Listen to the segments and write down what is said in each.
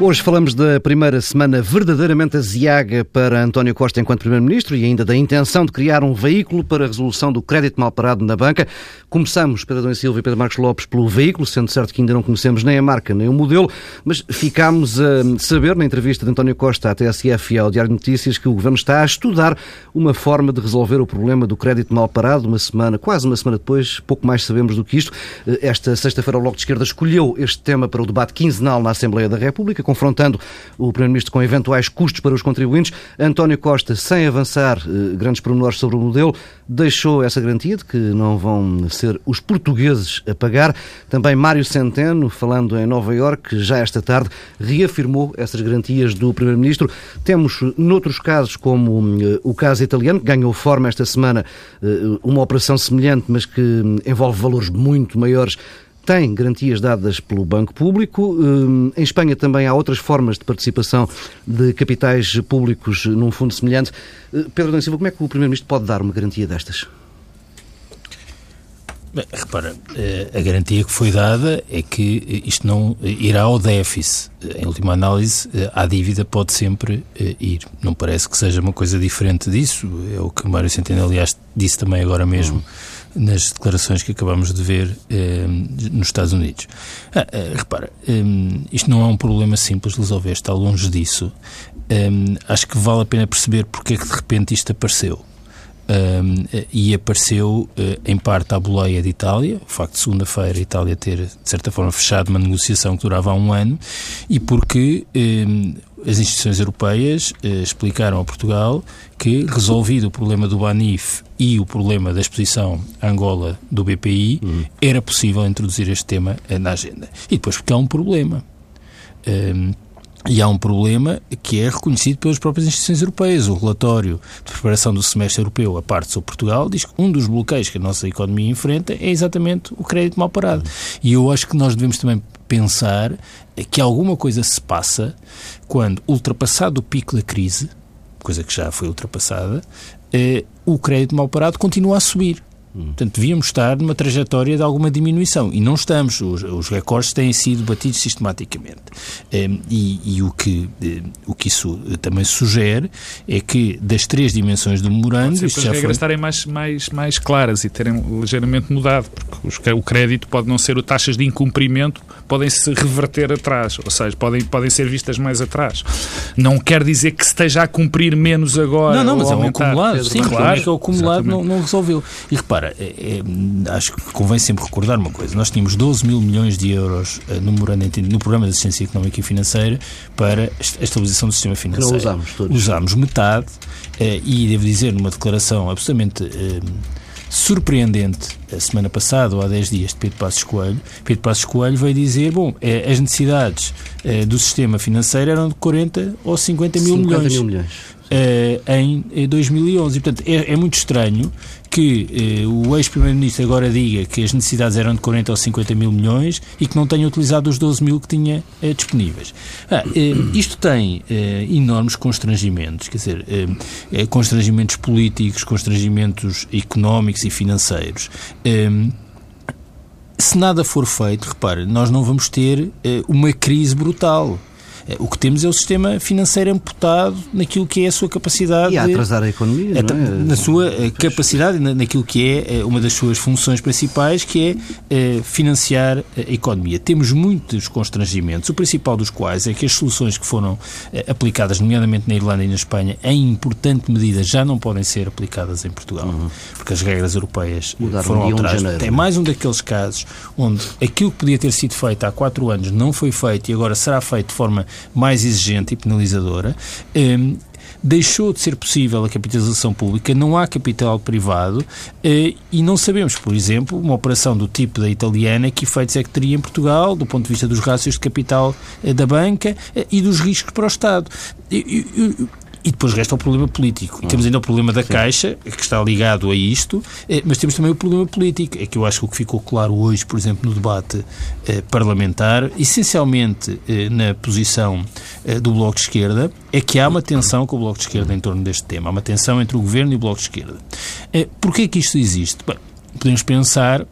Hoje falamos da primeira semana verdadeiramente aziaga para António Costa enquanto Primeiro-Ministro e ainda da intenção de criar um veículo para a resolução do crédito mal parado na banca. Começamos, Pedro Adão Silva e Pedro Marcos Lopes, pelo veículo, sendo certo que ainda não conhecemos nem a marca nem o modelo, mas ficámos a saber na entrevista de António Costa à TSF e ao Diário de Notícias que o Governo está a estudar uma forma de resolver o problema do crédito mal parado. Uma semana, quase uma semana depois, pouco mais sabemos do que isto. Esta sexta-feira o Bloco de Esquerda escolheu este tema para o debate quinzenal na Assembleia da República confrontando o Primeiro-Ministro com eventuais custos para os contribuintes. António Costa, sem avançar eh, grandes pormenores sobre o modelo, deixou essa garantia de que não vão ser os portugueses a pagar. Também Mário Centeno, falando em Nova Iorque, já esta tarde, reafirmou essas garantias do Primeiro-Ministro. Temos, noutros casos, como eh, o caso italiano, que ganhou forma esta semana, eh, uma operação semelhante, mas que hum, envolve valores muito maiores tem garantias dadas pelo Banco Público. Hum, em Espanha também há outras formas de participação de capitais públicos num fundo semelhante. Eh, Pedro Adão Silva, como é que o Primeiro-Ministro pode dar uma garantia destas? Bem, repara, eh, a garantia que foi dada é que isto não irá ao déficit. Em última análise, eh, a dívida pode sempre ir. Não parece que seja uma coisa diferente disso. É o que Mário Centeno, aliás, disse também agora mesmo. Hum nas declarações que acabamos de ver eh, nos Estados Unidos. Ah, eh, repara, eh, isto não é um problema simples de resolver, está longe disso. Eh, acho que vale a pena perceber porque é que de repente isto apareceu. Um, e apareceu uh, em parte à boleia de Itália, o facto de segunda-feira a Itália ter, de certa forma, fechado uma negociação que durava um ano, e porque um, as instituições europeias uh, explicaram a Portugal que, resolvido o problema do Banif e o problema da exposição Angola do BPI, uhum. era possível introduzir este tema na agenda. E depois porque há um problema. Um, e há um problema que é reconhecido pelas próprias instituições europeias. O relatório de preparação do semestre europeu, a parte sobre Portugal, diz que um dos bloqueios que a nossa economia enfrenta é exatamente o crédito mal parado. E eu acho que nós devemos também pensar que alguma coisa se passa quando, ultrapassado o pico da crise, coisa que já foi ultrapassada, eh, o crédito mal parado continua a subir. Portanto, devíamos estar numa trajetória de alguma diminuição e não estamos. Os, os recordes têm sido batidos sistematicamente. Um, e, e o, que, um, o que isso também sugere é que das três dimensões do memorando. As regras foi... estarem mais, mais, mais claras e terem ligeiramente mudado, porque os, o crédito pode não ser taxas de incumprimento, podem se reverter atrás, ou seja, podem, podem ser vistas mais atrás. Não quer dizer que se esteja a cumprir menos agora. Não, não, mas é um acumulado. Sim, claro, é que o acumulado não, não resolveu. E repara, é, é, acho que convém sempre recordar uma coisa. Nós tínhamos 12 mil milhões de euros uh, no, no Programa de Assistência Económica e Financeira para a estabilização do sistema financeiro. não usámos todos. Usámos metade uh, e, devo dizer, numa declaração absolutamente uh, surpreendente a semana passada, ou há 10 dias, de Pedro Passos Coelho, Pedro Passos Coelho veio dizer, bom, as necessidades do sistema financeiro eram de 40 ou 50 mil 50 milhões. Mil milhões. em 2011. E, portanto, é, é muito estranho que eh, o ex-primeiro-ministro agora diga que as necessidades eram de 40 ou 50 mil milhões e que não tenha utilizado os 12 mil que tinha eh, disponíveis. Ah, eh, isto tem eh, enormes constrangimentos, quer dizer, eh, eh, constrangimentos políticos, constrangimentos económicos e financeiros se nada for feito, repare, nós não vamos ter uma crise brutal. Eh, o que temos é o sistema financeiro amputado naquilo que é a sua capacidade. E a atrasar a economia, é, Na sua eh, capacidade, naquilo que é eh, uma das suas funções principais, que é financiar a economia. Temos muitos constrangimentos, o principal dos quais é que as soluções que foram aplicadas, nomeadamente na Irlanda e na Espanha, em importante medida já não podem ser aplicadas em Portugal, uhum. porque as regras europeias Mudaram foram alteradas. É mais um daqueles casos onde aquilo que podia ter sido feito há quatro anos não foi feito e agora será feito de forma mais exigente e penalizadora. Um, deixou de ser possível a capitalização pública, não há capital privado eh, e não sabemos, por exemplo, uma operação do tipo da italiana, que efeitos é que teria em Portugal, do ponto de vista dos rácios de capital eh, da banca eh, e dos riscos para o Estado. E depois resta o problema político. Temos ainda o problema da Sim. Caixa, que está ligado a isto, eh, mas temos também o problema político. É que eu acho que o que ficou claro hoje, por exemplo, no debate eh, parlamentar, essencialmente eh, na posição do Bloco de Esquerda, é que há uma tensão com o Bloco de Esquerda em torno deste tema. Há uma tensão entre o Governo e o Bloco de Esquerda. Porquê é que isto existe? Bem, podemos pensar eh,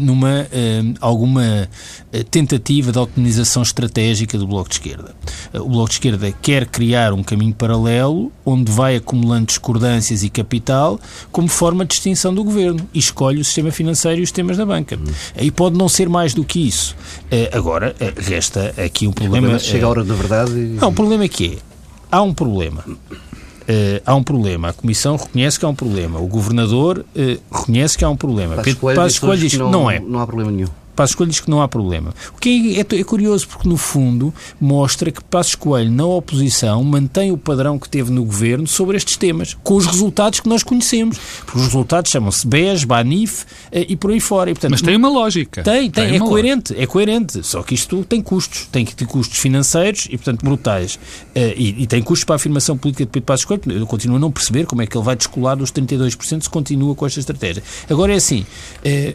numa eh, alguma eh, tentativa de otimização estratégica do Bloco de Esquerda. O Bloco de Esquerda quer criar um caminho paralelo onde vai acumulando discordâncias e capital como forma de distinção do governo e escolhe o sistema financeiro e os temas da banca. E pode não ser mais do que isso. Agora, resta aqui um problema. problema chega a hora da verdade. E... Não, o problema é que é. Há um problema. Uh, há um problema. A Comissão reconhece que há um problema. O Governador uh, reconhece que há um problema. Pedro Passos Coelho diz que não, não é. Não há problema nenhum. Passos Coelho diz que não há problema. O que é, é, é, curioso porque, no fundo, mostra que Passos Coelho, na oposição, mantém o padrão que teve no governo sobre estes temas, com os resultados que nós conhecemos. Porque os resultados chamam-se BES, BANIF eh, e por aí fora. E, portanto, Mas tem uma lógica. Tem, tem, tem é coerente, lógica. é coerente. Só que isto tem custos. Tem que ter custos financeiros e, portanto, brutais. Eh, e, e, tem custos para a afirmação política de Pedro Passos Coelho. Eu continuo a não perceber como é que ele vai descolar dos 32% se continua com esta estratégia. Agora é assim, eh,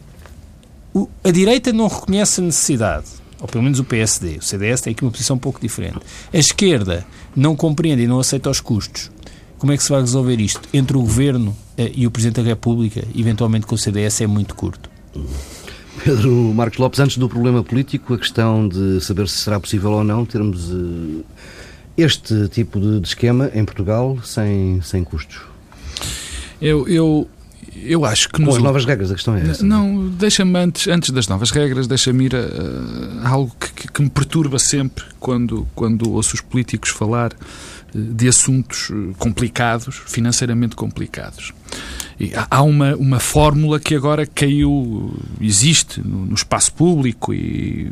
o, a direita não reconhece a necessidade, ou pelo menos o PSD, o CDS tem aqui uma posição um pouco diferente. A esquerda não compreende e não aceita os custos. Como é que se vai resolver isto? Entre o Governo eh, e o Presidente da República, eventualmente com o CDS, é muito curto. Pedro Marcos Lopes, antes do problema político, a questão de saber se será possível ou não termos uh, este tipo de, de, esquema em Portugal sem, sem custos. Eu, eu, eu acho que... Com nos... as novas regras, a questão é essa. Não, não deixa-me antes, antes das novas regras, deixa-me ir a, a algo que, que, me perturba sempre quando, quando ouço os políticos falar eh, de assuntos eh, complicados, financeiramente complicados. E há uma, uma fórmula que agora caiu, existe no, no espaço público e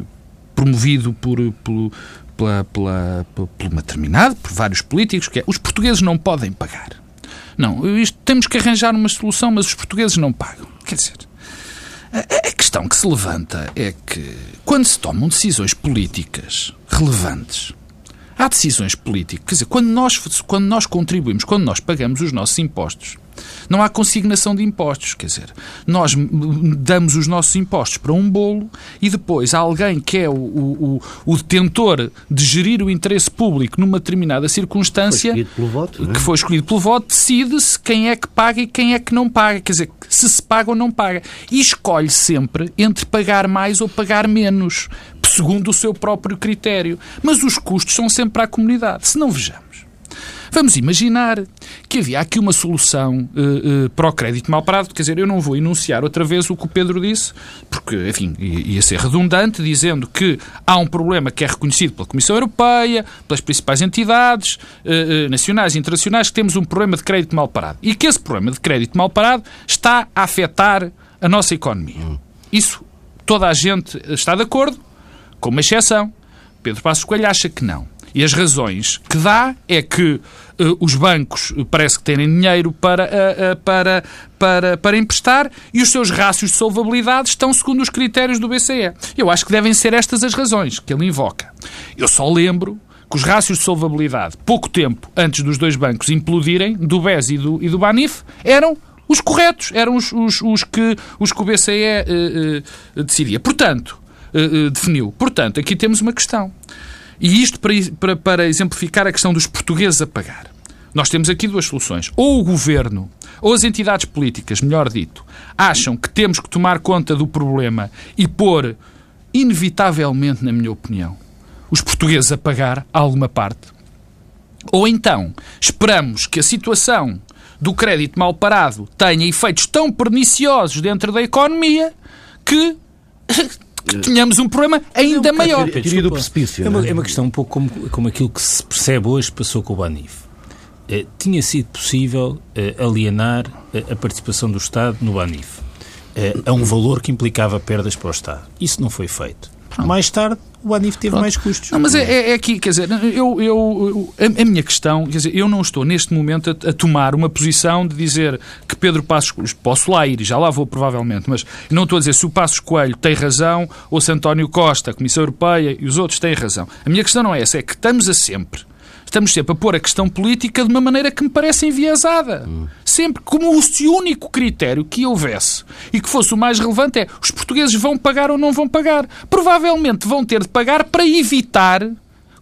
promovido por, por, pela, pela, por uma determinada, por vários políticos, que é os portugueses não podem pagar. Não, isto, temos que arranjar uma solução, mas os portugueses não pagam. Quer dizer, a, a questão que se levanta é que quando se tomam decisões políticas relevantes, há decisões políticas, quer dizer, quando nós, quando nós contribuímos, quando nós pagamos os nossos impostos, não há consignação de impostos, quer dizer, nós damos os nossos impostos para um bolo e depois alguém que é o, o, o detentor de gerir o interesse público numa determinada circunstância, foi voto, é? que foi escolhido pelo voto, decide-se quem é que paga e quem é que não paga, quer dizer, se se paga ou não paga. E escolhe sempre entre pagar mais ou pagar menos, segundo o seu próprio critério. Mas os custos são sempre para a comunidade. Se não vejamos. Vamos imaginar que havia aqui uma solução uh, uh, para o crédito mal parado. Quer dizer, eu não vou enunciar outra vez o que o Pedro disse, porque, enfim, ia ser redundante, dizendo que há um problema que é reconhecido pela Comissão Europeia, pelas principais entidades uh, nacionais e internacionais, que temos um problema de crédito mal parado. E que esse problema de crédito mal parado está a afetar a nossa economia. Isso toda a gente está de acordo, com uma exceção. Pedro Passos Coelho acha que não. E as razões que dá é que uh, os bancos eh, parece que têm dinheiro para, uh, uh, para, para, para emprestar e os seus rácios de solvabilidade estão segundo os critérios do BCE. Eu acho que devem ser estas as razões que ele invoca. Eu só lembro que os rácios de solvabilidade, pouco tempo antes dos dois bancos implodirem, do BES e do, e do BANIF, eram os corretos, eram os, os, os, que, os que o BCE decidia. Portanto, definiu. Portanto, aqui temos uma questão. E isto para, para, para exemplificar a questão dos portugueses a pagar. Nós temos aqui duas soluções. Ou o governo, ou as entidades políticas, melhor dito, acham que temos que tomar conta do problema e pôr, inevitavelmente, na minha opinião, os portugueses a pagar alguma parte. Ou então esperamos que a situação do crédito mal parado tenha efeitos tão perniciosos dentro da economia que que tenhamos um problema ainda maior. Teoria do precipício. É uma, é? é uma questão um pouco como, como aquilo que se percebe hoje passou com o Banif. Eh, tinha sido possível eh, alienar eh, a participação do Estado no Banif a um valor que implicava perdas para o Estado. Isso não foi feito. Mais tarde, o Anif teve Pronto. mais custos. Não, mas é, é, é, aqui, quer dizer, eu, eu, a, a, minha questão, quer dizer, eu não estou neste momento a, a, tomar uma posição de dizer que Pedro Passos Coelho, posso lá ir, já lá vou provavelmente, mas não estou a dizer se o Passos Coelho tem razão ou se António Costa, a Comissão Europeia e os outros têm razão. A minha questão não é essa, é que estamos a sempre estamos sempre a pôr a questão política de uma maneira que me parece enviesada. Hum. Sempre como se o único critério que houvesse e que fosse o mais relevante é os portugueses vão pagar ou não vão pagar. Provavelmente vão ter de pagar para evitar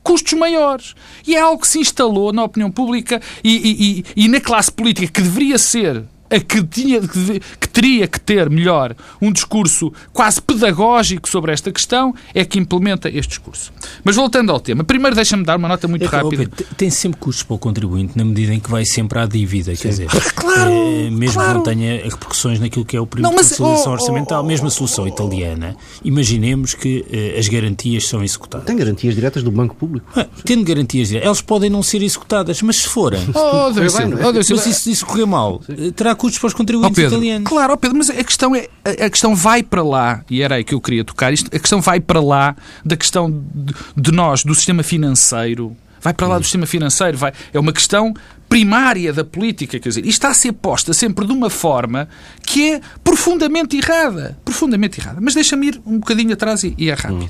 custos maiores. E é algo que se instalou na opinião pública e, e, e, e na classe política que deveria ser a que, tinha, que teria que ter melhor um discurso quase pedagógico sobre esta questão, é que implementa este discurso. Mas voltando ao tema, primeiro deixa-me dar uma nota muito é rápida. tem sempre custos para o contribuinte na medida em que vai sempre à dívida, Sim. quer dizer, claro, é, mesmo claro. que não tenha repercussões naquilo que é o período não, mas, de solução oh, orçamental, oh, oh, mesmo a solução italiana, imaginemos que uh, as garantias são executadas. Tem garantias diretas do Banco Público? Ah, tendo garantias diretas, elas podem não ser executadas, mas se forem, oh, Deus bem, oh, Deus mas isso, isso correr mal, Sim. terá custos para os contribuintes oh, italianos. Claro, oh, Pedro, mas a questão, é, a questão vai para lá, e era aí que eu queria tocar isto, a questão vai para lá da questão de, de nós, do sistema financeiro, vai para lá do sistema financeiro, vai, é uma questão primária da política, quer dizer, e está a ser posta sempre de uma forma que é profundamente errada, profundamente errada. Mas deixa-me ir um bocadinho atrás e, e é rápido.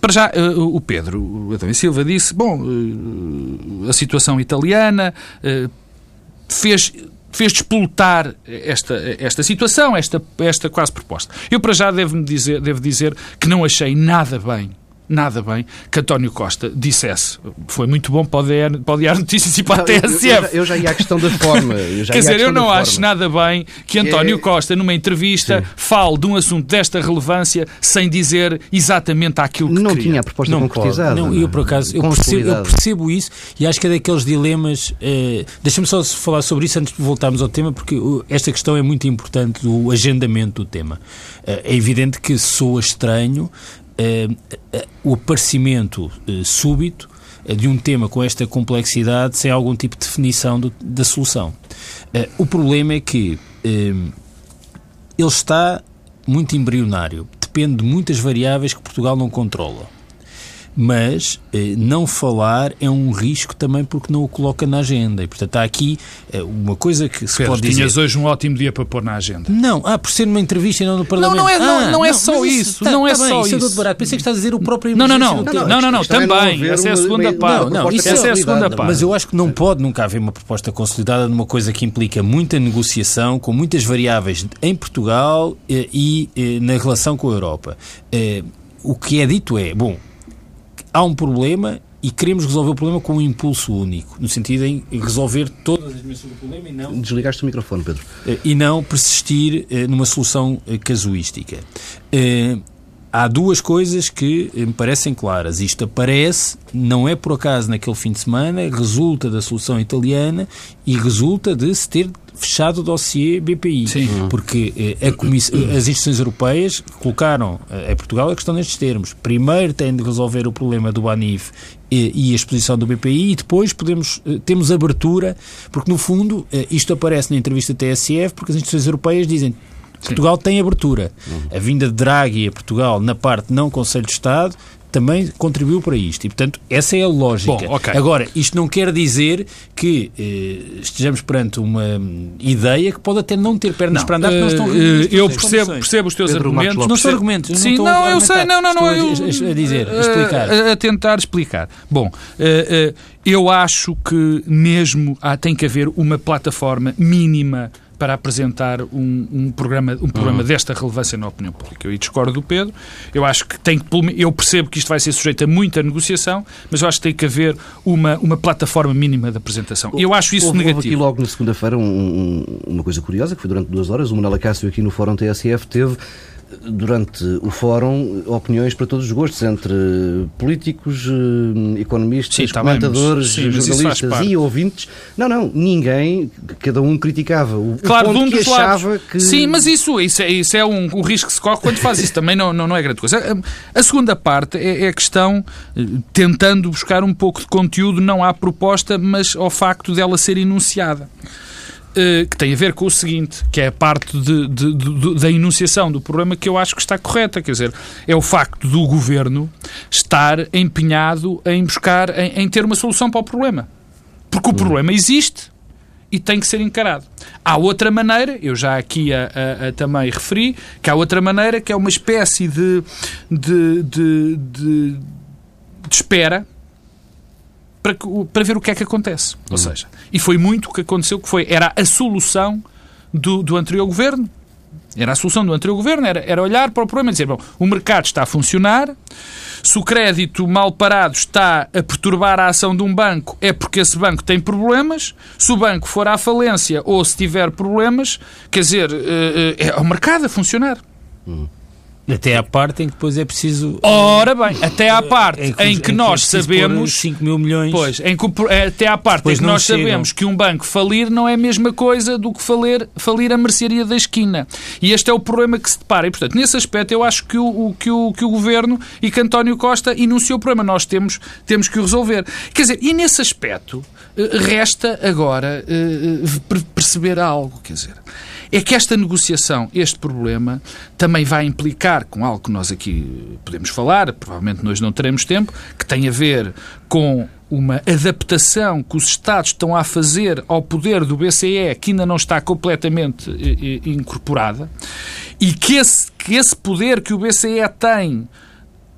Para já, uh, o Pedro, o Adão Silva disse, bom, uh, a situação italiana uh, fez fez despoltar esta, esta situação, esta, esta quase proposta. Eu, para já, devo, dizer, devo dizer que não achei nada bem nada bem que António Costa dissesse. Foi muito bom para o, para o Diário Notícias e para a TSF. Eu, eu, eu, já ia à questão da forma. Quer dizer, eu não acho nada bem que António é... Costa, numa entrevista, Sim. fale de um assunto desta relevância sem dizer exatamente aquilo que Não queria. tinha a proposta não concretizada. Não, eu por acaso, eu percebo, eu percebo, isso e acho que é daqueles dilemas... Eh, Deixa-me só falar sobre isso antes de voltarmos ao tema, porque esta questão é muito importante, do agendamento do tema. Eh, é evidente que soa estranho o aparecimento eh, súbito de um tema com esta complexidade sem algum tipo de definição do, da solução. o problema é que ele está muito embrionário, depende de muitas variáveis que Portugal não controla mas eh, não falar é um risco também porque não o coloca na agenda. E, portanto, há aqui eh, uma coisa que se Pedro, pode dizer... tinhas hoje um ótimo dia para pôr na agenda. Não, ah, por ser numa entrevista e não no Parlamento. Não, não é, ah, não, não é só isso. Tá, não é tá só bem, isso. isso. Barato. Pensei que estás a dizer o próprio Não, não, não. Não, não, não, não, também. Essa é a segunda parte. Não, isso essa é a segunda parte. Mas eu acho que não pode nunca haver uma proposta consolidada numa coisa que implica muita negociação, com muitas variáveis em Portugal eh, e na relação com a Europa. O que é dito é, bom, há um problema e queremos resolver o problema com um impulso único, no sentido em resolver todas as dimensões do problema e não... Desligaste o microfone, Pedro. Eh, e não persistir eh, numa solução eh, casuística. Há duas coisas que me parecem claras. Isto aparece, não é por acaso naquele fim de semana, resulta da solução italiana e resulta de se ter fechado o dossiê BPI. Sim. Porque eh, as instituições europeias colocaram eh, a Portugal a questão nestes termos. Primeiro tem de resolver o problema do ANIF e, a exposição do BPI e depois podemos, eh, temos abertura, porque no fundo isto aparece na entrevista da TSF, porque as instituições europeias dizem Portugal Sim. tem abertura. Uhum. A vinda de Draghi a Portugal na parte não Conselho de Estado também contribuiu para isto. E, portanto, essa é a lógica. Bom, okay. Agora, isto não quer dizer que eh, estejamos perante uma ideia que pode até não ter pernas não, para andar, porque não estão uh, Eu percebo, percebo os teus Pedro argumentos. Não são argumentos. Sim, não, não eu sei. Não, não, não. Eu, a, dizer, a explicar. A, a, tentar explicar. Bom, uh, uh, eu acho que mesmo há, tem que haver uma plataforma mínima para apresentar um, um programa, um programa uhum. desta relevância na opinião pública. Eu aí discordo do Pedro. Eu acho que tem que. Eu percebo que isto vai ser sujeito a muita negociação, mas eu acho que tem que haver uma, uma plataforma mínima de apresentação. Eu acho isso houve, negativo. Houve aqui logo na segunda-feira um, um, uma coisa curiosa, que foi durante duas horas. O Manuel Cássio aqui no Fórum TSF teve durante o fórum opiniões para todos os gostos, entre políticos, eh, economistas, Sim, tá comentadores, Sim, jornalistas e ouvintes. Não, não, ninguém, cada um criticava o, claro, o ponto um que achava lados. que... Sim, mas isso, isso é, isso é um, um risco que se corre quando faz isso, também não, não, não é grande coisa. A, a segunda parte é, é, a questão, eh, tentando buscar um pouco de conteúdo, não à proposta, mas ao facto dela ser enunciada. Eh, que tem a ver com o seguinte, que é a parte de, de, de, da enunciação do problema que eu acho que está correta, quer dizer, é o facto do governo estar empenhado em buscar, em, em ter uma solução para o problema. Porque o hum. problema existe e tem que ser encarado. Há outra maneira, eu já aqui a, a, a, também referi, que há outra maneira que é uma espécie de, de, de, de, de espera para, para ver o que é que acontece. Ou uhum. seja, e foi muito o que aconteceu, que foi, era a solução do, do anterior governo, Era a solução do anterior governo, era, era olhar para o problema e dizer, bom, o mercado está a funcionar, se o crédito mal parado está a perturbar a ação de um banco, é porque esse banco tem problemas. Se o banco for à falência ou se tiver problemas, quer dizer, eh, eh, é o mercado a funcionar. Hum. Até à parte em que depois é preciso. Ora bem, até à parte em que, em que nós é sabemos. 5 mil milhões. Pois, em que, até à parte depois em que nós chegam. sabemos que um banco falir não é a mesma coisa do que falir, falir a mercearia da esquina. E este é o problema que se depara. E, portanto, nesse aspecto, eu acho que o, o, que o, que o governo e que António Costa enunciou o problema. Nós temos, temos que o resolver. Quer dizer, e nesse aspecto, eh, resta agora uh, perceber algo. Quer dizer é que esta negociação, este problema, também vai implicar com algo que nós aqui podemos falar, provavelmente nós não teremos tempo, que tem a ver com uma adaptação que os Estados estão a fazer ao poder do BCE que ainda não está completamente eh, eh, incorporada e que esse, que esse poder que o BCE tem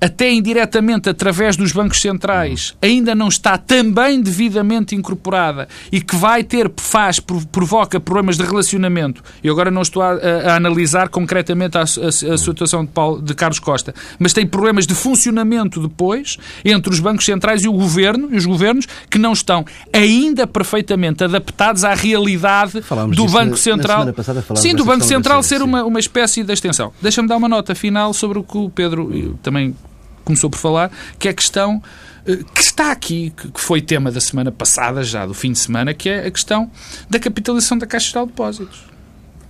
até indiretamente através dos bancos centrais, ainda não está também devidamente incorporada e que vai ter, faz, provoca problemas de relacionamento. Eu agora não estou a, a, a analisar concretamente a, a, situação de, Paulo, de, Carlos Costa, mas tem problemas de funcionamento depois entre os bancos centrais e o governo e os governos que não estão ainda perfeitamente adaptados à realidade Falámos do Banco na, Central. Na passada, sim, do Banco Central ser uma, uma espécie de extensão. Deixa-me dar uma nota final sobre o que o Pedro também começou por falar, que é a questão eh, que está aqui, que foi tema da semana passada, já do fim de semana, que é a questão da capitalização da Caixa Geral de Depósitos.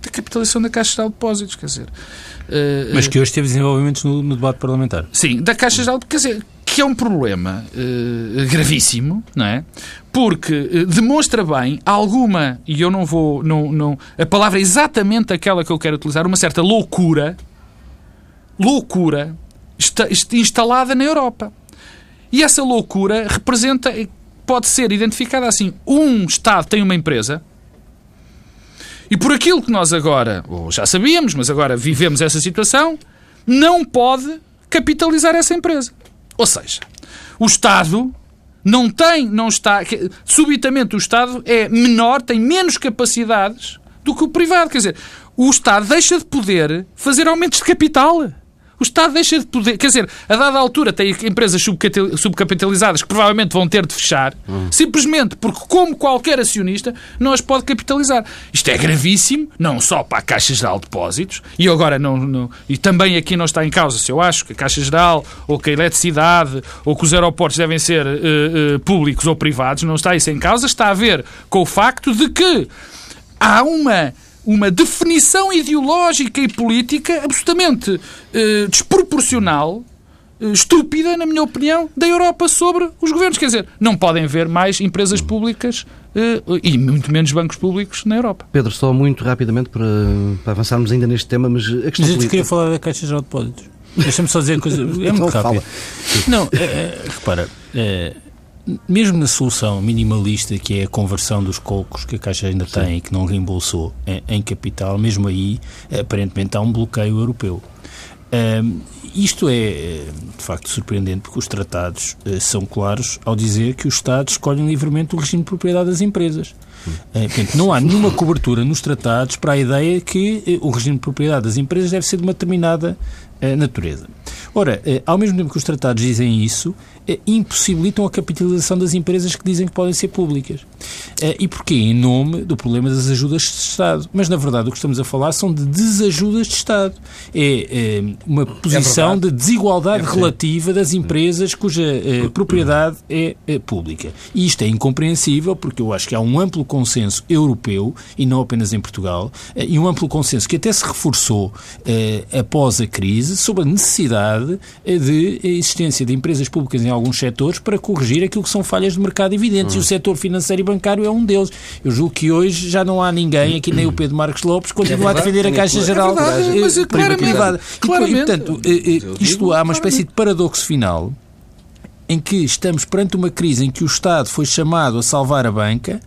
Da capitalização da Caixa Geral de Depósitos, quer dizer... Uh, Mas que hoje teve desenvolvimentos no, no, debate parlamentar. Sim, da Caixa Geral, quer dizer, que é um problema uh, gravíssimo, não é? Porque demonstra bem alguma, e eu não vou, não, não, a palavra é exatamente aquela que eu quero utilizar, uma certa loucura, loucura instalada na Europa. E essa loucura representa, pode ser identificada assim: um Estado tem uma empresa e por aquilo que nós agora, ou já sabíamos, mas agora vivemos essa situação, não pode capitalizar essa empresa. Ou seja, o Estado não tem, não está, subitamente o Estado é menor, tem menos capacidades do que o privado. Quer dizer, o Estado deixa de poder fazer aumentos de capital. O Estado deixa de poder. Quer dizer, a dada altura tem empresas subcapitalizadas que provavelmente vão ter de fechar, hum. simplesmente porque, como qualquer acionista, não as pode capitalizar. Isto é gravíssimo, não só para a Caixa Geral de Depósitos, e agora não, não, E também aqui não está em causa se eu acho que a Caixa Geral, ou que a eletricidade, ou que os aeroportos devem ser uh, uh, públicos ou privados, não está isso em causa, está a ver com o facto de que há uma uma definição ideológica e política absolutamente eh, desproporcional, eh, estúpida, na minha opinião, da Europa sobre os governos. Quer dizer, não podem haver mais empresas públicas eh, e muito menos bancos públicos na Europa. Pedro, só muito rapidamente para, para avançarmos ainda neste tema, mas a questão mas eu queria falar da Caixa de Depósitos. Deixa-me só dizer coisa. É muito rápido. Não, é, é, repara. É, mesmo na solução minimalista que é a conversão dos cocos que a Caixa ainda Sim. tem e que não reembolsou em, em, capital, mesmo aí aparentemente há um bloqueio europeu. Um, isto é, de facto, surpreendente porque os tratados uh, são claros ao dizer que os Estados escolhem livremente o regime de propriedade das empresas. Uh, portanto, não há nenhuma cobertura nos tratados para a ideia que uh, o regime de propriedade das empresas deve ser de uma determinada natureza. Ora, ao mesmo tempo que os tratados dizem isso, eh, impossibilitam a capitalização das empresas que dizem que podem ser públicas. Eh, e porquê? Em nome do problema das ajudas de Estado. Mas, na verdade, o que estamos a falar são de desajudas de Estado. É, é uma posição é de desigualdade é relativa das empresas cuja é, propriedade é, é, pública. E isto é incompreensível porque eu acho que há um amplo consenso europeu, e não apenas em Portugal, e um amplo consenso que até se reforçou após a crise sobre a necessidade de existência de empresas públicas em alguns setores para corrigir aquilo que são falhas de mercado evidentes. Hum. E o setor financeiro e bancário é um deles. Eu julgo que hoje já não há ninguém, aqui nem o Pedro Marcos Lopes, continua é a defender a Caixa Geral é verdade, mas é privada. Claramente. E, portanto, eh, eh, isto há uma espécie de paradoxo final em que estamos perante uma crise em que o Estado foi chamado a salvar a banca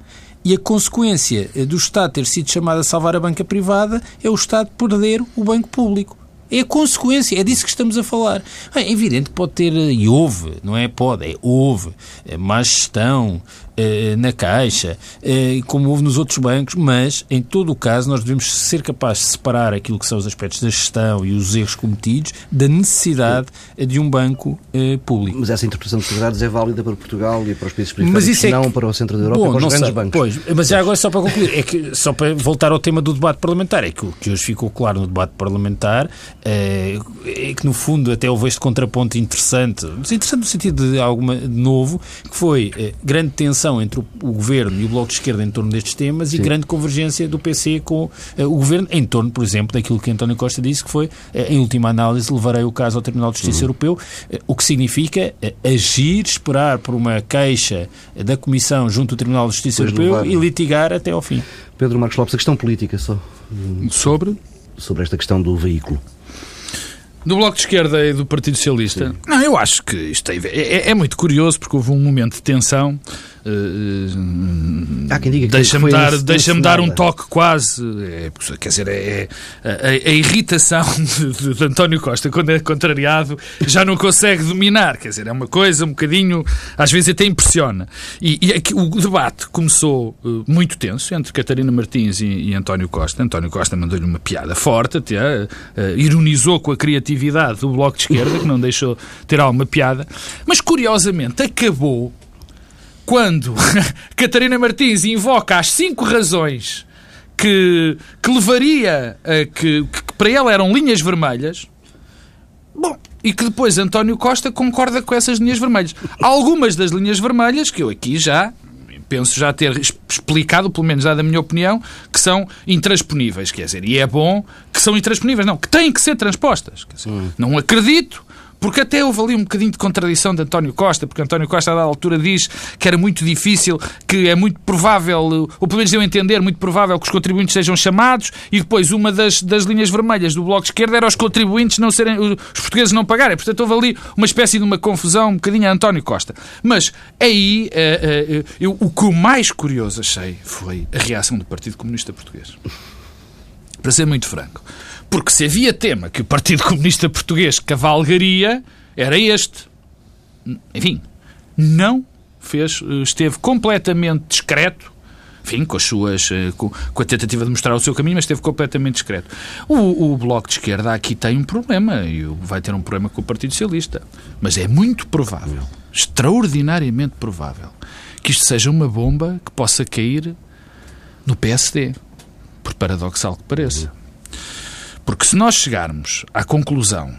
e a consequência do Estado ter sido chamado a salvar a banca privada é o Estado perder o banco público. É a consequência, é disso que estamos a falar. É evidente que pode ter, e houve, não é pode, é houve, é má gestão, eh, na Caixa, eh, como houve nos outros bancos, mas, em todo o caso, nós devemos ser capazes de separar aquilo que são os aspectos da gestão e os erros cometidos da necessidade de um banco eh, público. Mas essa interpretação de segredados é válida para Portugal e para os países periféricos, é não para o centro da Europa Bom, e para os grandes sei, bancos. Pois, mas já agora, só para concluir, é que, só para voltar ao tema do debate parlamentar, é que o que hoje ficou claro no debate parlamentar é, é que, no fundo, até houve este contraponto interessante, mas interessante no sentido de alguma de novo, que foi grande tensão entre o, o, Governo e o Bloco de Esquerda em torno destes temas Sim. e grande convergência do PC com uh, o Governo em torno, por exemplo, daquilo que António Costa disse, que foi, uh, em última análise, levarei o caso ao Tribunal de Justiça uhum. Europeu, uh, o que significa agir, esperar por uma queixa da Comissão junto ao Tribunal de Justiça Europeu levar. e litigar até ao fim. Pedro Marcos Lopes, a questão política só. Sobre? Sobre esta questão do veículo. Do Bloco de Esquerda e do Partido Socialista? Sim. Não, eu acho que isto é, é, é, muito curioso porque houve um momento de tensão Há quem diga que deixa-me dar, deixa dar um toque quase. É, quer dizer, é, é a, a, irritação de, de, de, António Costa, quando é contrariado, já não consegue dominar. Quer dizer, é uma coisa um bocadinho. Às vezes até impressiona. E, e aqui, o debate começou uh, muito tenso entre Catarina Martins e, e António Costa. António Costa mandou-lhe uma piada forte, até, uh, ironizou com a criatividade do Bloco de Esquerda, que não deixou ter alguma piada. Mas curiosamente acabou quando Catarina Martins invoca as cinco razões que, que levaria a que, que para ela eram linhas vermelhas, bom, e que depois António Costa concorda com essas linhas vermelhas. Algumas das linhas vermelhas, que eu aqui já penso já ter explicado, pelo menos dado a minha opinião, que são intransponíveis. Quer dizer, e é bom que são intransponíveis. Não, que têm que ser transpostas. Dizer, hum. Não acredito porque até houve ali um bocadinho de contradição de António Costa, porque António Costa, a dada altura, diz que era muito difícil, que é muito provável, ou pelo menos deu a entender, muito provável que os contribuintes sejam chamados, e depois uma das, das linhas vermelhas do Bloco de Esquerda era os contribuintes não serem, os portugueses não pagarem. Portanto, houve ali uma espécie de uma confusão um bocadinho a António Costa. Mas aí, uh, uh, eu, o que o mais curioso achei foi a reação do Partido Comunista Português. Para ser muito franco. Porque se havia tema que o Partido Comunista Português cavalgaria, era este. Enfim, não fez, esteve completamente discreto enfim, com as suas. Eh, com, com, a tentativa de mostrar o seu caminho, mas esteve completamente discreto. O, o Bloco de Esquerda aqui tem um problema, e vai ter um problema com o Partido Socialista. Mas é muito provável, extraordinariamente provável, que isto seja uma bomba que possa cair no PSD. Por paradoxal que pareça. Porque se nós chegarmos à conclusão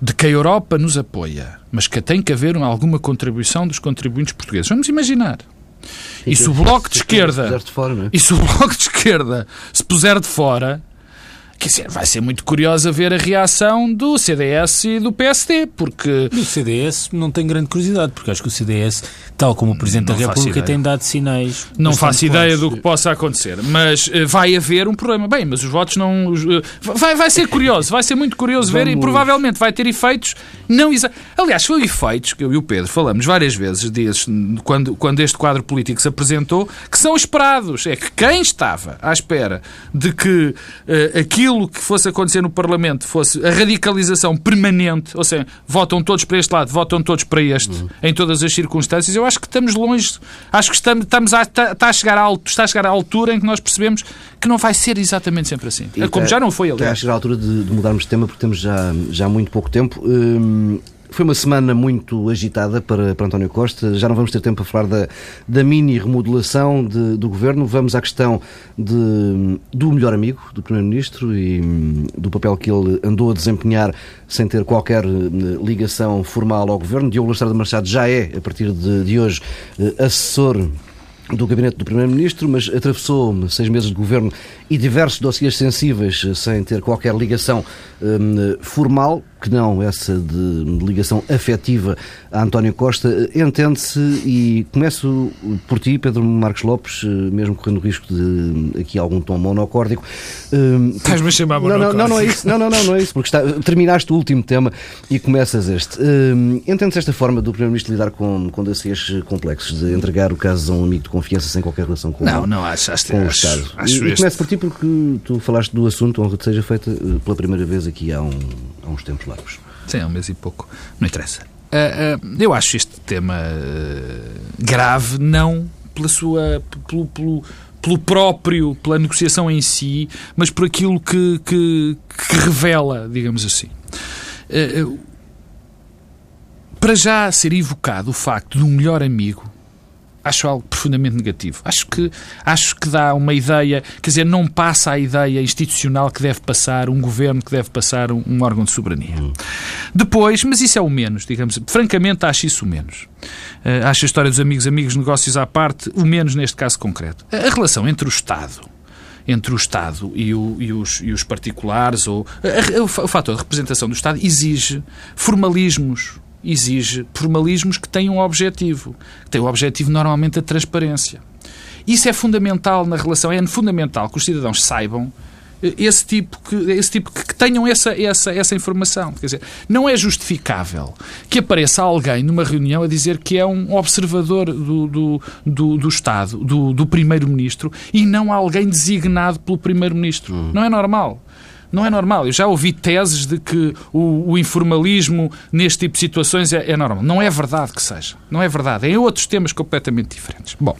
de que a Europa nos apoia, mas que tem que haver alguma contribuição dos contribuintes portugueses, vamos imaginar. E se o Bloco de Esquerda. É? E se o Bloco de Esquerda se puser de fora, Quer dizer, vai ser muito curiosa ver a reação do CDS e do PSD, porque... O CDS não tem grande curiosidade, porque acho que o CDS, tal como o Presidente não da República, tem dado sinais... Não faço ideia do que possa acontecer, mas uh, vai haver um problema. Bem, mas os votos não... Uh, vai, vai ser curioso, vai ser muito curioso Vamos... ver e provavelmente vai ter efeitos não exa... Aliás, foi efeitos, que eu e o Pedro falamos várias vezes dias, quando, quando este quadro político se apresentou, que são esperados. É que quem estava à espera de que uh, aquilo aquilo que fosse acontecer no Parlamento fosse a radicalização permanente, ou seja, votam todos para este lado, votam todos para este, uhum. em todas as circunstâncias, eu acho que estamos longe, acho que estamos, estamos a, está, a chegar a, está a chegar à altura em que nós percebemos que não vai ser exatamente sempre assim. E como tá, já não foi, aliás. Está a chegar à altura de, de, mudarmos de tema, porque temos já, já muito pouco tempo. Hum, foi uma semana muito agitada para, para António Costa. Já não vamos ter tempo para falar da, da mini remodelação de, do governo. Vamos à questão de, do melhor amigo do Primeiro-Ministro e hum, do papel que ele andou a desempenhar sem ter qualquer hum, ligação formal ao governo. Diogo Lastrada Machado já é, a partir de, de hoje, eh, assessor do gabinete do Primeiro-Ministro, mas atravessou seis meses de governo e diversos dossiês sensíveis sem ter qualquer ligação formal que não essa de ligação afetiva a António Costa, entende-se, e começo por ti, Pedro Marcos Lopes, mesmo correndo o risco de aqui algum tom monocórdico. Estás-me a chamar monocórdico? Não, não, não é isso, não, não, não, não é isso, porque está, terminaste o último tema e começas este. Entende-se esta forma do Primeiro-Ministro lidar com, com dossiês complexos, de entregar o caso a um amigo de confiança sem qualquer relação com, não, não, acho, acho, com o Estado? Acho e, e começo por ti porque tu falaste do assunto, honra que seja feita eh, pela primeira vez aqui há, um, há uns tempos largos. Sim, há um mês e pouco. Não interessa. Uh, uh, eu acho este tema uh, grave, não pela sua. Pelo, pelo, pelo próprio, pela negociação em si, mas por aquilo que, que, que revela, digamos assim. para já ser evocado o facto de um melhor amigo acho algo profundamente negativo. Acho que, acho que dá uma ideia, quer dizer, não passa a ideia institucional que deve passar, um governo que deve passar um, um órgão de soberania. Hum. Depois, mas isso é o menos, digamos, francamente acho isso o menos. Uh, acho a história dos amigos, amigos, negócios à parte, o menos neste caso concreto. A, a relação entre o Estado entre o Estado e, o, e, os, e os, particulares, ou a, a, o fator de representação do Estado exige formalismos exige formalismos que tenham um objetivo. Que têm o objetivo normalmente a transparência. Isso é fundamental na relação, é fundamental que os cidadãos saibam eh, esse tipo que, esse tipo que, que tenham essa, essa, essa informação. Quer dizer, não é justificável que apareça alguém numa reunião a dizer que é um observador do, do, do, do Estado, do, do Primeiro-Ministro, e não alguém designado pelo Primeiro-Ministro. Uhum. Não é normal. Não é normal. Eu já ouvi teses de que o, o informalismo neste tipo de situações é, é, normal. Não é verdade que seja. Não é verdade. É em outros temas completamente diferentes. Bom,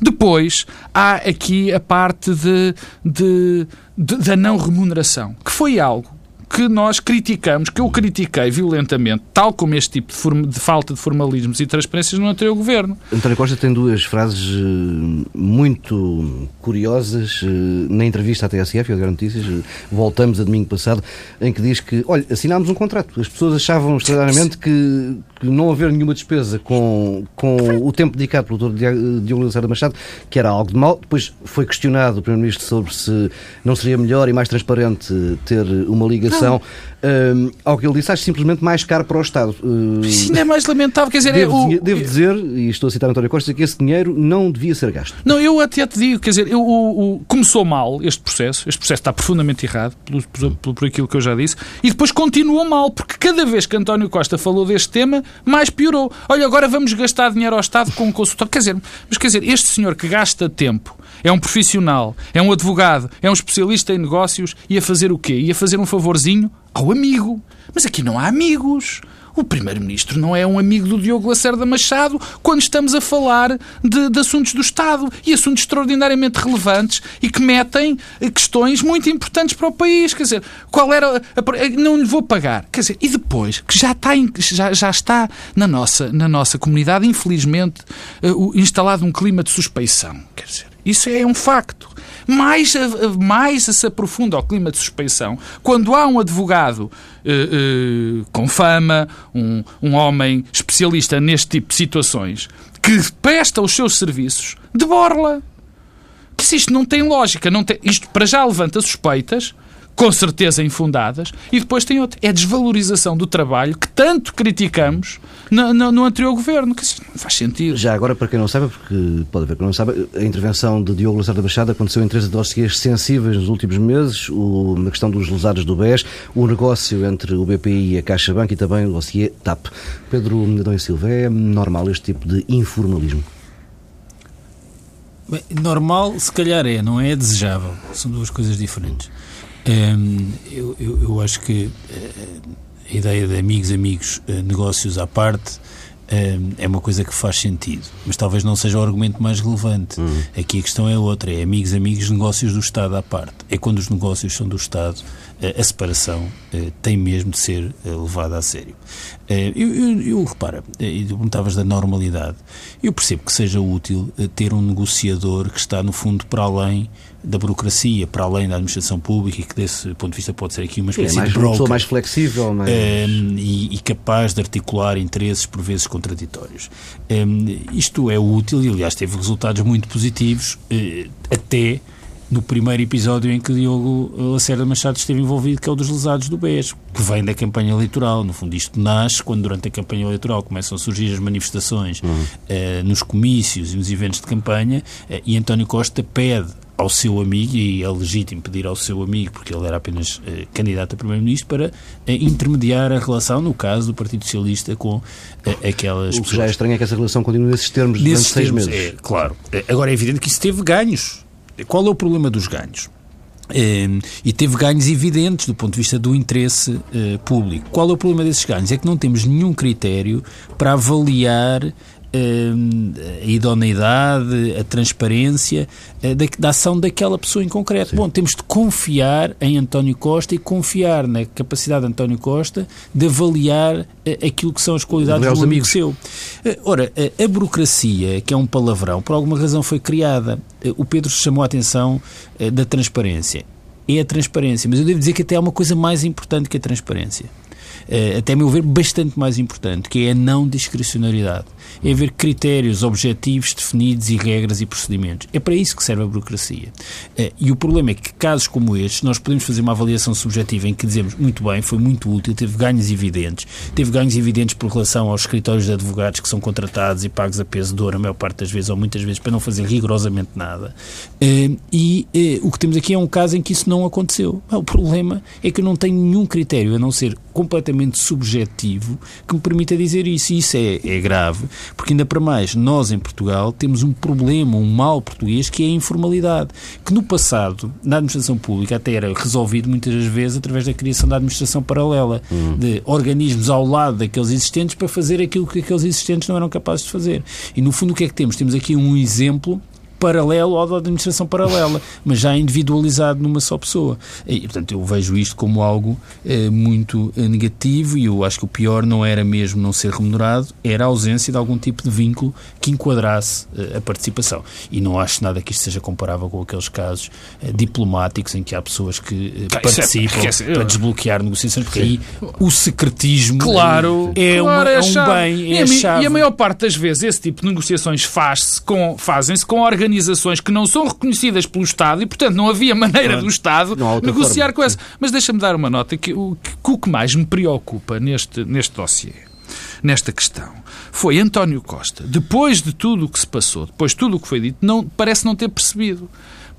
depois há aqui a parte de, de, de da não remuneração, que foi algo que nós criticamos, que eu critiquei violentamente, tal como este tipo de, forma, de, falta de formalismos e transparências no anterior governo. António Costa tem duas frases eh, muito curiosas eh, na entrevista à TSF ao Notícias. Eh, voltamos a domingo passado, em que diz que, olha, assinámos um contrato. As pessoas achavam extraordinariamente que, que não haver nenhuma despesa com, com o tempo dedicado pelo doutor Diogo Lacerda Machado, que era algo de mal. Depois foi questionado o Primeiro-Ministro sobre se não seria melhor e mais transparente ter uma ligação relação uh, ao que ele disse, acho simplesmente mais caro para o Estado. Uh, Isso ainda é mais lamentável. Quer dizer, devo, o, devo dizer, e estou a citar António Costa, que esse dinheiro não devia ser gasto. Não, eu até te digo, quer dizer, eu, o, o, começou mal este processo, este processo está profundamente errado, por, por, por aquilo que eu já disse, e depois continuou mal, porque cada vez que António Costa falou deste tema, mais piorou. Olha, agora vamos gastar dinheiro ao Estado com um consultor. Quer dizer, mas quer dizer, este senhor que gasta tempo é um profissional, é um advogado, é um especialista em negócios, ia fazer o quê? Ia fazer um favorzinho ao amigo. Mas aqui não há amigos. O Primeiro-Ministro não é um amigo do Diogo Lacerda Machado quando estamos a falar de, de, assuntos do Estado e assuntos extraordinariamente relevantes e que metem questões muito importantes para o país. Quer dizer, qual era. A, não lhe vou pagar. Quer dizer, e depois, que já está, já, já está na, nossa, na nossa comunidade, infelizmente, uh, instalado um clima de suspeição. Quer dizer, isso é um facto. Mais, mais se aprofunda o clima de suspeição quando há um advogado eh, eh, com fama, um, um homem especialista neste tipo de situações, que presta os seus serviços de borla. Que se isto não tem lógica, não tem, isto para já levanta suspeitas, com certeza infundadas, e depois tem outra. É a desvalorização do trabalho que tanto criticamos no, no, no anterior governo. Que não faz sentido. Já agora, para quem não sabe, porque pode haver quem não sabe, a intervenção de Diogo Lacerda Baixada aconteceu em três dossiês sensíveis nos últimos meses, o, na questão dos lesados do BES, o negócio entre o BPI e a Caixa Banca e também o dossiê TAP. Pedro Medonho Silva, é normal este tipo de informalismo? Bem, normal, se calhar é, não é desejável. São duas coisas diferentes. Um, eu, eu, eu, acho que uh, a ideia de amigos, amigos, uh, negócios à parte é uma coisa que faz sentido, mas talvez não seja o argumento mais relevante. Uhum. Aqui a questão é outra: é amigos, amigos, negócios do Estado à parte. É quando os negócios são do Estado, a separação tem mesmo de ser levada a sério. Eu, eu, eu repara, e perguntavas da normalidade, eu percebo que seja útil ter um negociador que está, no fundo, para além da burocracia para além da administração pública e que desse ponto de vista pode ser aqui uma espécie é, mais, de broker. Uma pessoa mais flexível. Mais... Um, ehm, e, e, capaz de articular interesses por vezes contraditórios. Um, ehm, isto é útil e aliás teve resultados muito positivos uh, até no primeiro episódio em que Diogo Lacerda Machado esteve envolvido, que é o dos lesados do BES, que vem da campanha eleitoral. No fundo, isto nasce quando, durante a campanha eleitoral, começam a surgir as manifestações uhum. uh, nos comícios e nos eventos de campanha, uh, e António Costa pede ao seu amigo, e é legítimo pedir ao seu amigo, porque ele era apenas eh, candidato a Primeiro-Ministro, para eh, intermediar a relação, no caso do Partido Socialista, com eh, aquelas O que já é estranho é que essa relação continue nesses termos nesses durante termos, seis meses. É, claro. Agora, é evidente que isso teve ganhos. Qual é o problema dos ganhos? e teve ganhos evidentes do ponto de vista do interesse público. Qual é o problema desses ganhos? É que não temos nenhum critério para avaliar a idoneidade, a transparência eh, da, da, ação daquela pessoa em concreto. Sim. Bom, temos de confiar em António Costa e confiar na capacidade de António Costa de avaliar eh, aquilo que são as qualidades do amigo seu. Eh, ora, a burocracia, que é um palavrão, por alguma razão foi criada. O Pedro chamou a atenção da transparência. É a transparência, mas eu devo dizer que até há uma coisa mais importante que a transparência. Até meu ver, bastante mais importante, que é a não discricionariedade é haver critérios objetivos definidos e regras e procedimentos. É para isso que serve a burocracia. Eh, e o problema é que casos como estes, nós podemos fazer uma avaliação subjetiva em que dizemos muito bem, foi muito útil, teve ganhos evidentes. Teve ganhos evidentes por relação aos escritórios de advogados que são contratados e pagos a peso de ouro, a maior parte das vezes, ou muitas vezes, para não fazer rigorosamente nada. Eh, e eh, o que temos aqui é um caso em que isso não aconteceu. O problema é que eu não tenho nenhum critério, a não ser completamente subjetivo, que me permita dizer isso. E isso é, é grave, porque ainda para mais, nós em Portugal temos um problema, um mal português, que é a informalidade, que no passado, na administração pública, até era resolvido muitas vezes através da criação da administração paralela, uhum. de organismos ao lado daqueles existentes para fazer aquilo que aqueles existentes não eram capazes de fazer. E no fundo o que é que temos? Temos aqui um exemplo paralelo ou da administração paralela, mas já individualizado numa só pessoa. E, portanto, eu vejo isto como algo eh, muito eh, negativo e eu acho que o pior não era mesmo não ser remunerado, era a ausência de algum tipo de vínculo que enquadrasse eh, a participação. E não acho nada que isto seja comparável com aqueles casos eh, diplomáticos em que há pessoas que eh, participam é, para desbloquear negociações, porque aí o secretismo claro, é, claro, uma, é, é um bem, é e, a, e a maior parte das vezes esse tipo de negociações faz com, fazem-se com organizações organizações que não são reconhecidas pelo Estado e, portanto, não havia maneira do Estado negociar forma. com essa. Mas deixa-me dar uma nota que o, que o que mais me preocupa neste, neste dossiê, nesta questão, foi António Costa, depois de tudo o que se passou, depois de tudo o que foi dito, não, parece não ter percebido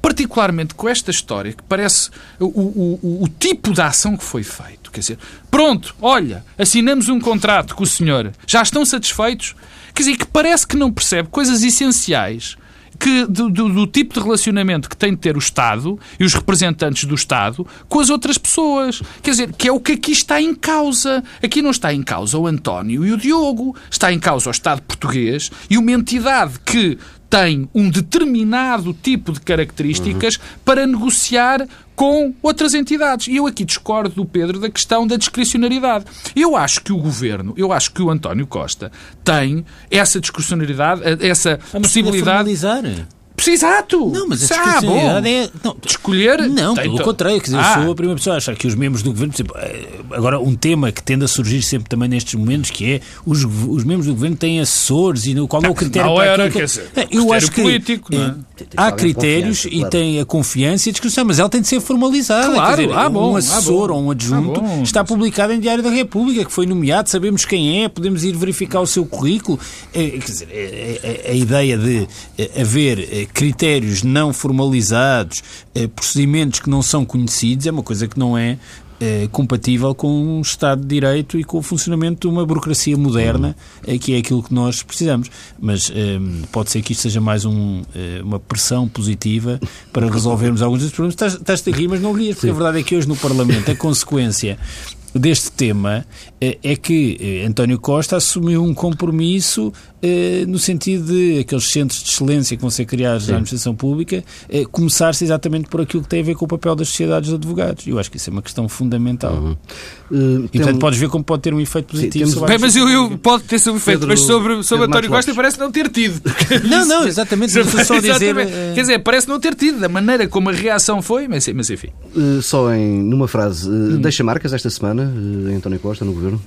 particularmente com esta história, que parece o, o, o, o, tipo de ação que foi feito. Quer dizer, pronto, olha, assinamos um contrato com o senhor, já estão satisfeitos? Quer dizer, que parece que não percebe coisas essenciais que, do, do, do, tipo de relacionamento que tem de ter o Estado e os representantes do Estado com as outras pessoas. Quer dizer, que é o que aqui está em causa. Aqui não está em causa o António e o Diogo. Está em causa o Estado português e uma entidade que tem um determinado tipo de características uhum. para negociar com outras entidades. E eu aqui discordo do Pedro da questão da discricionariedade. Eu acho que o governo, eu acho que o António Costa tem essa discricionariedade, essa ah, possibilidade. Exato! Não, mas a discricionalidade é. Não, de escolher. Não, pelo to... contrário. Quer dizer, ah. eu sou a primeira pessoa a achar que os membros do governo. Exemplo, eh, agora, um tema que tende a surgir sempre também nestes momentos, que é os, os membros do governo têm assessores e no, qual é o critério não era, aquilo? Dizer, é, eu acho que político, é, há critérios claro. e tem a confiança e a discrição, mas ela tem de ser formalizada. Claro, dizer, ah, bom, um assessor ah, ou um adjunto ah, está publicado em Diário da República, que foi nomeado, sabemos quem é, podemos ir verificar o seu currículo. É, quer dizer, é, é, a ideia de haver critérios não formalizados, eh, procedimentos que não são conhecidos, é uma coisa que não é é, compatível com um Estado de Direito e com o funcionamento de uma burocracia moderna, uhum. que é aquilo que nós precisamos. Mas pode ser que isto seja mais um, uma pressão positiva para resolvermos alguns destes problemas. Estás, estás a rir, mas não rias, porque Sim. a verdade é que hoje no Parlamento a consequência deste tema é, que eh, António Costa assumiu um compromisso eh, no sentido de aqueles centros de excelência que vão ser criados Sim. na administração pública eh, começar-se exatamente por aquilo que tem a ver com o papel das sociedades de advogados. Eu acho que isso é uma questão fundamental. Uhum. Uh, e, portanto, podes ver como pode ter um efeito positivo. Sim, Bem, mas eu, eu, pode ter um efeito, Pedro, mas sobre, sobre António Costa parece não ter tido. não, não, exatamente. Só dizer, Quer dizer, parece não ter tido, da maneira como a reação foi, mas, mas enfim. Uh, só em numa frase, uh, hum. deixa marcas esta semana, António Costa, no governo?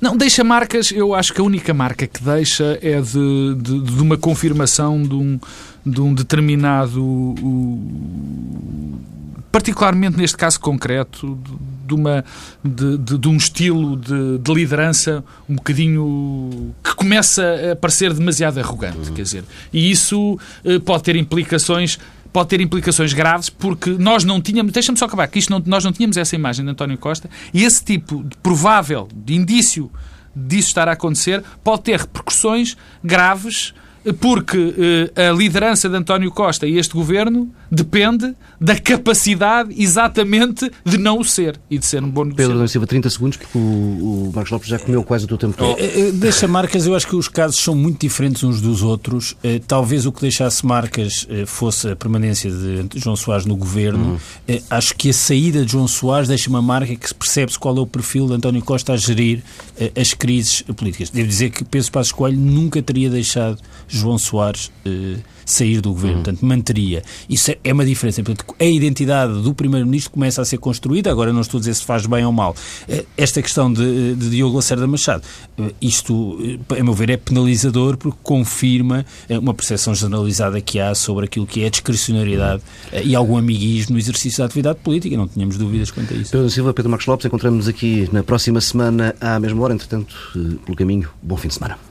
Não, deixa marcas, eu acho que a única marca que deixa é de, de, de uma confirmação de um, de um determinado. Particularmente neste caso concreto, de, uma, de, de, de um estilo de, de, liderança um bocadinho que começa a parecer demasiado arrogante, uhum. quer dizer, e isso uh, pode ter implicações pode ter implicações graves porque nós não tínhamos, deixa-me só acabar, que isto não, nós não tínhamos essa imagem de António Costa e esse tipo de provável, de indício disso estar a acontecer, pode ter repercussões graves porque uh, a liderança de António Costa e este governo depende da capacidade exatamente de não o ser e de ser um bom negociador. Pedro Silva, 30 segundos, porque o, o, Marcos Lopes já comeu quase o teu tempo todo. Oh. Deixa marcas, eu acho que os casos são muito diferentes uns dos outros. Talvez o que deixasse marcas fosse a permanência de João Soares no governo. Uhum. Acho que a saída de João Soares deixa uma marca que percebe-se qual é o perfil de António Costa a gerir as crises políticas. Devo dizer que Pedro Passos Coelho nunca teria deixado João Soares eh, sair do governo, uhum. portanto, manteria. Isso é uma diferença. Portanto, a identidade do Primeiro-Ministro começa a ser construída, agora não estou a dizer se faz bem ou mal. Eh, esta questão de, de Diogo Lacerda Machado, eh, isto, a meu ver, é penalizador porque confirma uma percepção generalizada que há sobre aquilo que é a discrecionariedade e algum amiguismo no exercício da atividade política, não tínhamos dúvidas quanto a isso. Pedro Silva, Pedro Marcos Lopes, encontramos-nos aqui na próxima semana à mesma hora, entretanto, pelo caminho, bom fim de semana.